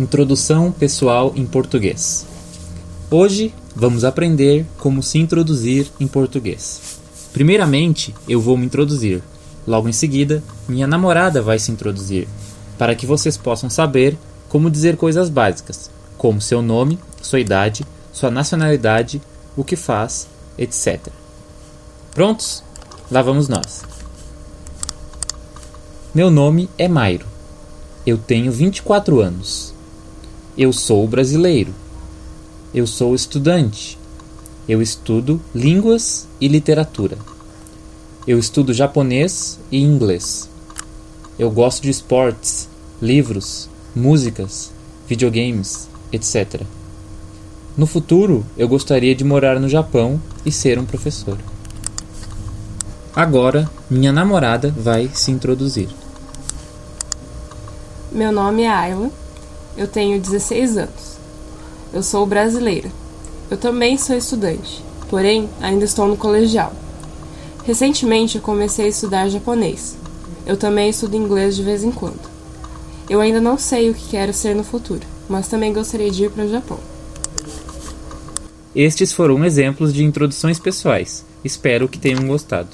Introdução pessoal em português. Hoje vamos aprender como se introduzir em português. Primeiramente, eu vou me introduzir. Logo em seguida, minha namorada vai se introduzir, para que vocês possam saber como dizer coisas básicas, como seu nome, sua idade, sua nacionalidade, o que faz, etc. Prontos? Lá vamos nós. Meu nome é Mairo. Eu tenho 24 anos. Eu sou brasileiro. Eu sou estudante. Eu estudo línguas e literatura. Eu estudo japonês e inglês. Eu gosto de esportes, livros, músicas, videogames, etc. No futuro, eu gostaria de morar no Japão e ser um professor. Agora, minha namorada vai se introduzir. Meu nome é Ayla eu tenho 16 anos. Eu sou brasileira. Eu também sou estudante, porém ainda estou no colegial. Recentemente eu comecei a estudar japonês. Eu também estudo inglês de vez em quando. Eu ainda não sei o que quero ser no futuro, mas também gostaria de ir para o Japão. Estes foram exemplos de introduções pessoais. Espero que tenham gostado.